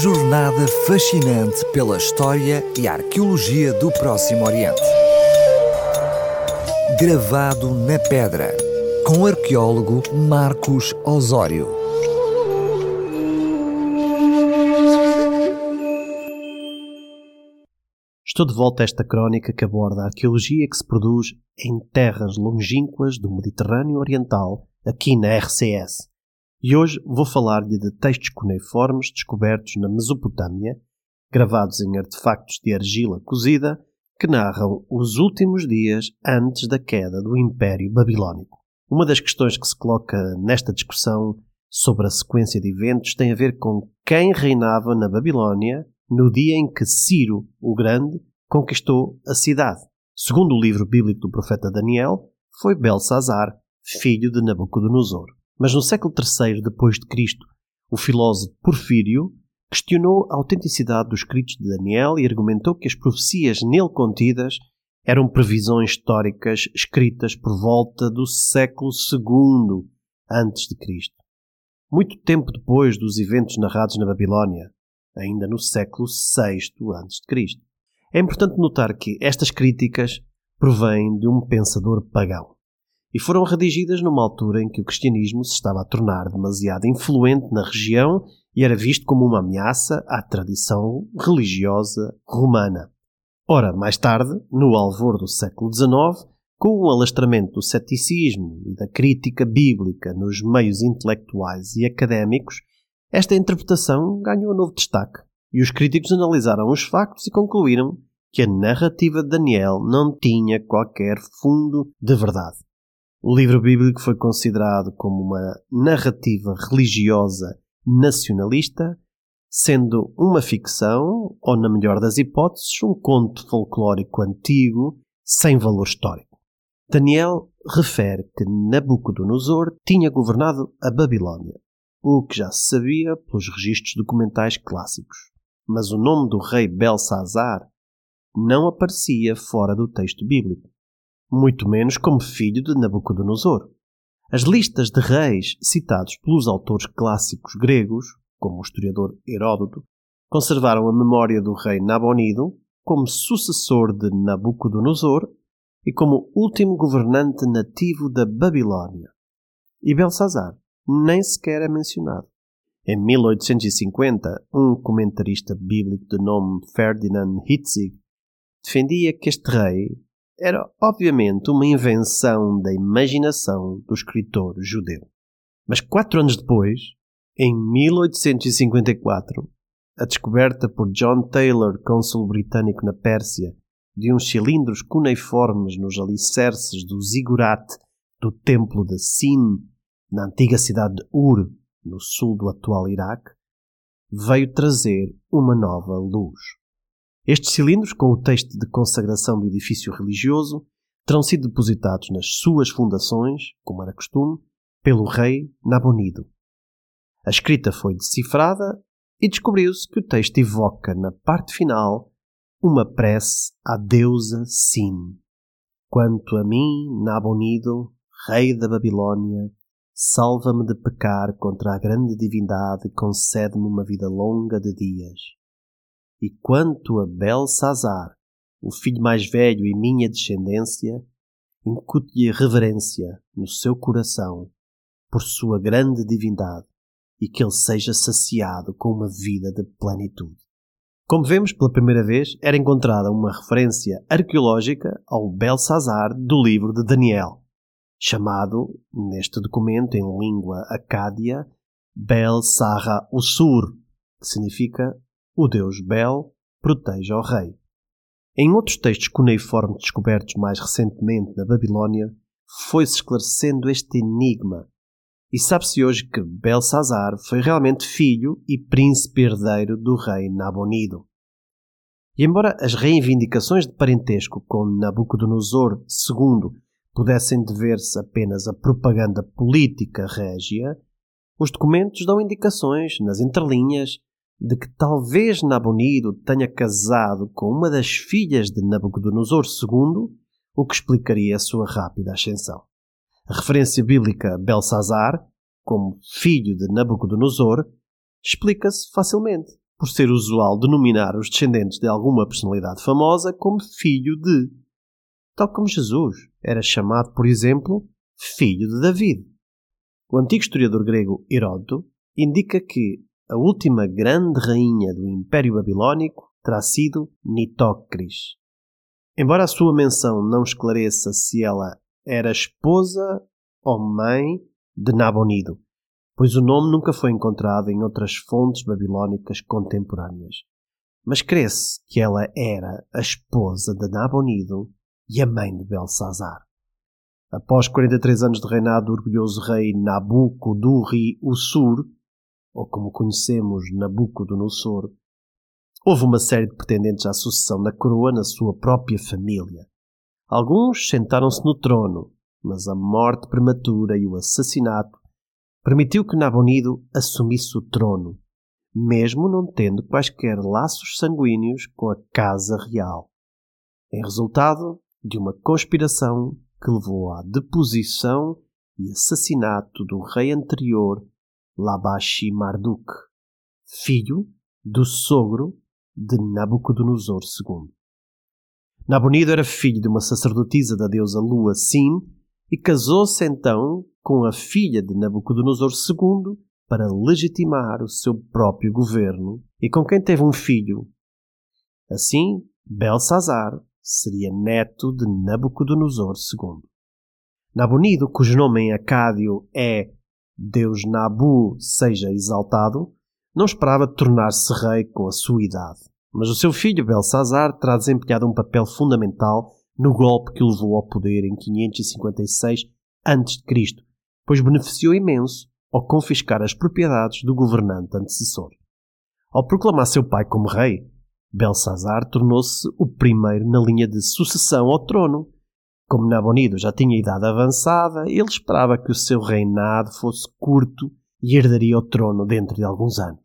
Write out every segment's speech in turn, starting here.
jornada fascinante pela história e arqueologia do Próximo Oriente. Gravado na pedra, com o arqueólogo Marcos Osório. Estou de volta a esta crónica que aborda a arqueologia que se produz em terras longínquas do Mediterrâneo Oriental, aqui na RCS. E hoje vou falar-lhe de textos cuneiformes descobertos na Mesopotâmia, gravados em artefactos de argila cozida, que narram os últimos dias antes da queda do Império Babilónico. Uma das questões que se coloca nesta discussão sobre a sequência de eventos tem a ver com quem reinava na Babilónia no dia em que Ciro o Grande conquistou a cidade. Segundo o livro bíblico do profeta Daniel, foi Belsazar, filho de Nabucodonosor. Mas no século III depois de Cristo, o filósofo Porfírio questionou a autenticidade dos escritos de Daniel e argumentou que as profecias nele contidas eram previsões históricas escritas por volta do século II antes de Cristo. Muito tempo depois dos eventos narrados na Babilónia, ainda no século VI antes de Cristo. É importante notar que estas críticas provêm de um pensador pagão e foram redigidas numa altura em que o cristianismo se estava a tornar demasiado influente na região e era visto como uma ameaça à tradição religiosa romana. Ora, mais tarde, no alvor do século XIX, com o alastramento do ceticismo e da crítica bíblica nos meios intelectuais e académicos, esta interpretação ganhou um novo destaque e os críticos analisaram os factos e concluíram que a narrativa de Daniel não tinha qualquer fundo de verdade. O livro bíblico foi considerado como uma narrativa religiosa nacionalista, sendo uma ficção, ou na melhor das hipóteses, um conto folclórico antigo sem valor histórico. Daniel refere que Nabucodonosor tinha governado a Babilónia, o que já se sabia pelos registros documentais clássicos. Mas o nome do rei Belsazar não aparecia fora do texto bíblico muito menos como filho de Nabucodonosor. As listas de reis citados pelos autores clássicos gregos, como o historiador Heródoto, conservaram a memória do rei Nabonido como sucessor de Nabucodonosor e como último governante nativo da Babilónia. E Belsazar nem sequer é mencionado. Em 1850, um comentarista bíblico de nome Ferdinand Hitzig defendia que este rei era obviamente uma invenção da imaginação do escritor judeu. Mas quatro anos depois, em 1854, a descoberta por John Taylor, cônsul britânico na Pérsia, de uns cilindros cuneiformes nos alicerces do zigurat do templo de Sin, na antiga cidade de Ur, no sul do atual Iraque, veio trazer uma nova luz. Estes cilindros, com o texto de consagração do edifício religioso, terão sido depositados nas suas fundações, como era costume, pelo rei Nabonido. A escrita foi decifrada e descobriu-se que o texto evoca, na parte final, uma prece à deusa Sin. Quanto a mim, Nabonido, rei da Babilônia, salva-me de pecar contra a grande divindade e concede-me uma vida longa de dias. E quanto a Belsazar, o filho mais velho e minha descendência, incute-lhe reverência no seu coração por sua grande divindade e que ele seja saciado com uma vida de plenitude. Como vemos pela primeira vez, era encontrada uma referência arqueológica ao Belsazar do livro de Daniel, chamado, neste documento em língua acádia, Bel Sarra Usur, que significa o deus Bel protege ao rei. Em outros textos cuneiformes descobertos mais recentemente na Babilónia, foi-se esclarecendo este enigma, e sabe-se hoje que Belsazar foi realmente filho e príncipe herdeiro do rei Nabonido. E embora as reivindicações de parentesco com Nabucodonosor II pudessem dever-se apenas à propaganda política régia, os documentos dão indicações, nas entrelinhas, de que talvez Nabonido tenha casado com uma das filhas de Nabucodonosor II, o que explicaria a sua rápida ascensão. A referência bíblica Belsazar, como filho de Nabucodonosor, explica-se facilmente, por ser usual denominar os descendentes de alguma personalidade famosa como filho de. Tal como Jesus era chamado, por exemplo, filho de David. O antigo historiador grego Heródoto indica que a última grande rainha do Império Babilónico terá sido Nitocris. Embora a sua menção não esclareça se ela era esposa ou mãe de Nabonido, pois o nome nunca foi encontrado em outras fontes babilónicas contemporâneas. Mas crê-se que ela era a esposa de Nabonido e a mãe de Belsazar. Após 43 anos de reinado do orgulhoso rei Nabucodonosor, ou como conhecemos Nabucodonosor, houve uma série de pretendentes à sucessão da coroa na sua própria família. Alguns sentaram-se no trono, mas a morte prematura e o assassinato permitiu que Nabonido assumisse o trono, mesmo não tendo quaisquer laços sanguíneos com a casa real. Em resultado de uma conspiração que levou à deposição e assassinato do rei anterior, Labashi Marduk, filho do sogro de Nabucodonosor II. Nabonido era filho de uma sacerdotisa da deusa Lua Sin e casou-se então com a filha de Nabucodonosor II para legitimar o seu próprio governo e com quem teve um filho. Assim, Belsazar seria neto de Nabucodonosor II. Nabonido, cujo nome em acádio é Deus Nabu seja exaltado, não esperava tornar-se rei com a sua idade. Mas o seu filho Belsazar terá desempenhado um papel fundamental no golpe que o levou ao poder em 556 a.C., pois beneficiou imenso ao confiscar as propriedades do governante antecessor. Ao proclamar seu pai como rei, Belsazar tornou-se o primeiro na linha de sucessão ao trono. Como Nabonido já tinha idade avançada, ele esperava que o seu reinado fosse curto e herdaria o trono dentro de alguns anos.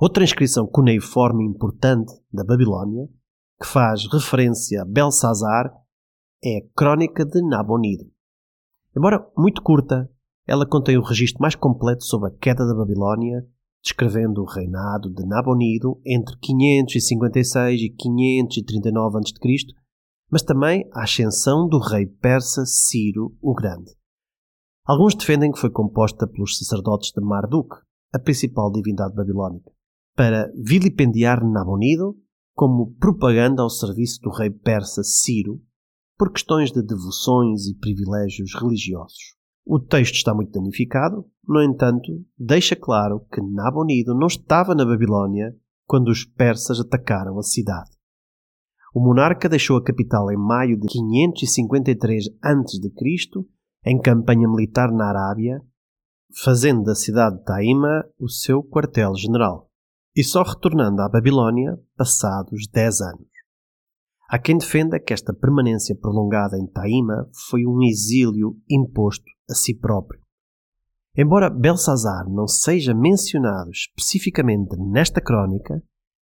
Outra inscrição cuneiforme importante da Babilónia, que faz referência a Belsazar, é a Crónica de Nabonido. Embora muito curta, ela contém o registro mais completo sobre a queda da Babilónia, descrevendo o reinado de Nabonido entre 556 e 539 a.C., mas também a ascensão do rei persa Ciro o Grande. Alguns defendem que foi composta pelos sacerdotes de Marduk, a principal divindade babilónica, para vilipendiar Nabonido como propaganda ao serviço do rei persa Ciro por questões de devoções e privilégios religiosos. O texto está muito danificado, no entanto, deixa claro que Nabonido não estava na Babilónia quando os persas atacaram a cidade. O monarca deixou a capital em maio de 553 a.C em campanha militar na Arábia, fazendo da cidade de Taíma o seu quartel-general, e só retornando à Babilónia passados dez anos. Há quem defenda que esta permanência prolongada em Taíma foi um exílio imposto a si próprio. Embora Belsazar não seja mencionado especificamente nesta crónica,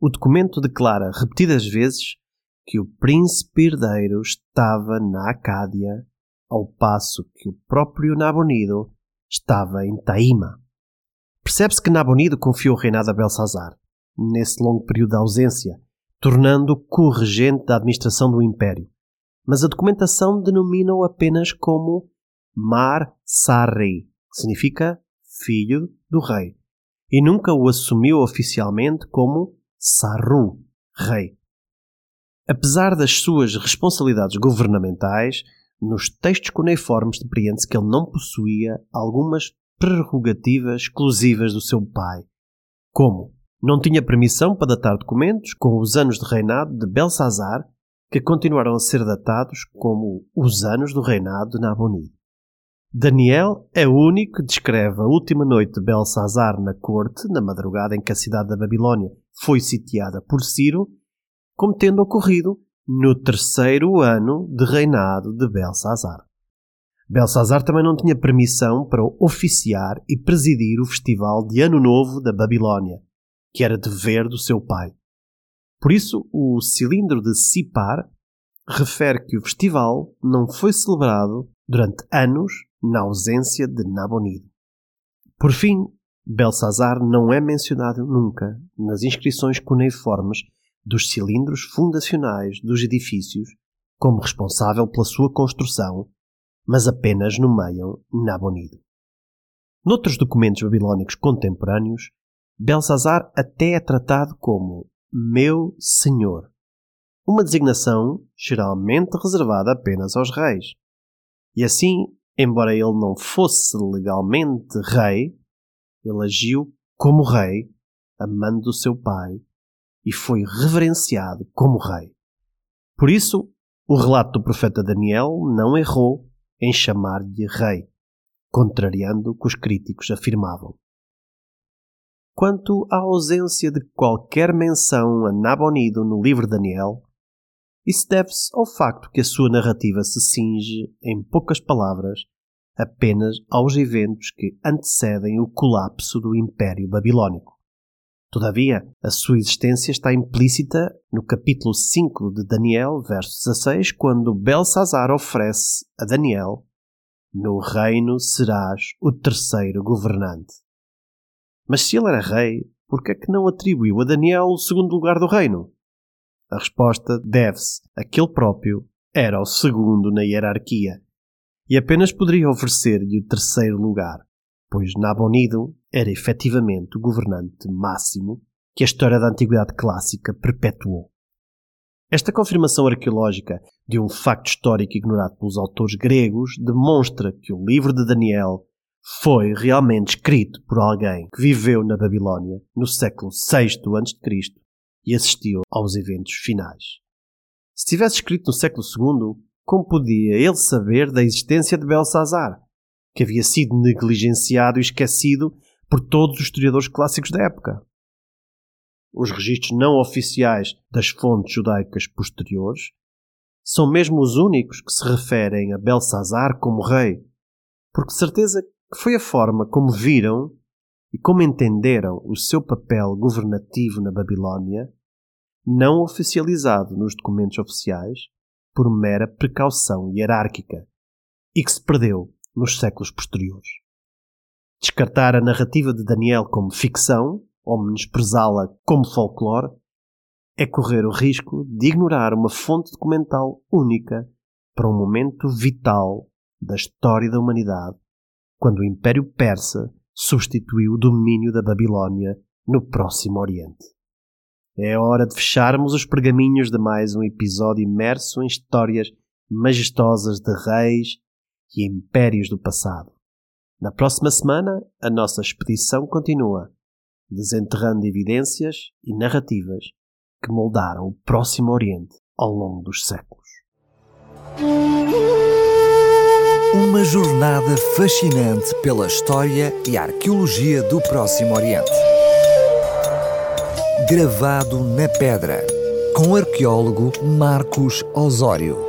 o documento declara repetidas vezes que o príncipe herdeiro estava na Acádia ao passo que o próprio Nabonido estava em Taíma. Percebe-se que Nabonido confiou o reinado a Belsazar, nesse longo período de ausência, tornando-o co-regente da administração do império. Mas a documentação denomina-o apenas como Mar Sarri, que significa filho do rei, e nunca o assumiu oficialmente como Sarru, rei. Apesar das suas responsabilidades governamentais, nos textos cuneiformes depreende-se que ele não possuía algumas prerrogativas exclusivas do seu pai, como não tinha permissão para datar documentos com os anos de reinado de Belsazar, que continuaram a ser datados como os anos do reinado de Nabonido. Daniel é o único que descreve a última noite de Belsazar na corte, na madrugada em que a cidade da Babilónia foi sitiada por Ciro, como tendo ocorrido no terceiro ano de reinado de Belsazar. Belsazar também não tinha permissão para oficiar e presidir o festival de Ano Novo da Babilónia, que era dever do seu pai. Por isso, o cilindro de Sipar refere que o festival não foi celebrado durante anos na ausência de Nabonido. Por fim, Belsazar não é mencionado nunca nas inscrições cuneiformes dos cilindros fundacionais dos edifícios como responsável pela sua construção, mas apenas nomeiam Nabonido. Noutros documentos babilónicos contemporâneos, Belsazar até é tratado como meu senhor, uma designação geralmente reservada apenas aos reis. E assim, embora ele não fosse legalmente rei, ele agiu como rei, amando o seu pai, e foi reverenciado como rei. Por isso, o relato do profeta Daniel não errou em chamar-lhe rei, contrariando o que os críticos afirmavam. Quanto à ausência de qualquer menção a Nabonido no livro de Daniel, isso deve-se ao facto que a sua narrativa se cinge, em poucas palavras, apenas aos eventos que antecedem o colapso do Império Babilônico. Todavia, a sua existência está implícita no capítulo 5 de Daniel, verso 16, quando Belsazar oferece a Daniel: No reino serás o terceiro governante. Mas se ele era rei, por que é que não atribuiu a Daniel o segundo lugar do reino? A resposta deve-se a que ele próprio era o segundo na hierarquia e apenas poderia oferecer-lhe o terceiro lugar, pois Nabonido era efetivamente o governante máximo que a história da Antiguidade Clássica perpetuou. Esta confirmação arqueológica de um facto histórico ignorado pelos autores gregos demonstra que o livro de Daniel foi realmente escrito por alguém que viveu na Babilónia no século VI a.C. e assistiu aos eventos finais. Se tivesse escrito no século II, como podia ele saber da existência de Belsazar, que havia sido negligenciado e esquecido por todos os historiadores clássicos da época? Os registros não oficiais das fontes judaicas posteriores são mesmo os únicos que se referem a Belsazar como rei, porque certeza que foi a forma como viram e como entenderam o seu papel governativo na Babilónia, não oficializado nos documentos oficiais, por mera precaução hierárquica e que se perdeu nos séculos posteriores. Descartar a narrativa de Daniel como ficção ou menosprezá-la como folclore é correr o risco de ignorar uma fonte documental única para um momento vital da história da humanidade, quando o Império Persa substituiu o domínio da Babilónia no Próximo Oriente. É hora de fecharmos os pergaminhos de mais um episódio imerso em histórias majestosas de reis e impérios do passado. Na próxima semana, a nossa expedição continua, desenterrando evidências e narrativas que moldaram o Próximo Oriente ao longo dos séculos. Uma jornada fascinante pela história e arqueologia do Próximo Oriente gravado na pedra, com o arqueólogo Marcos Osório.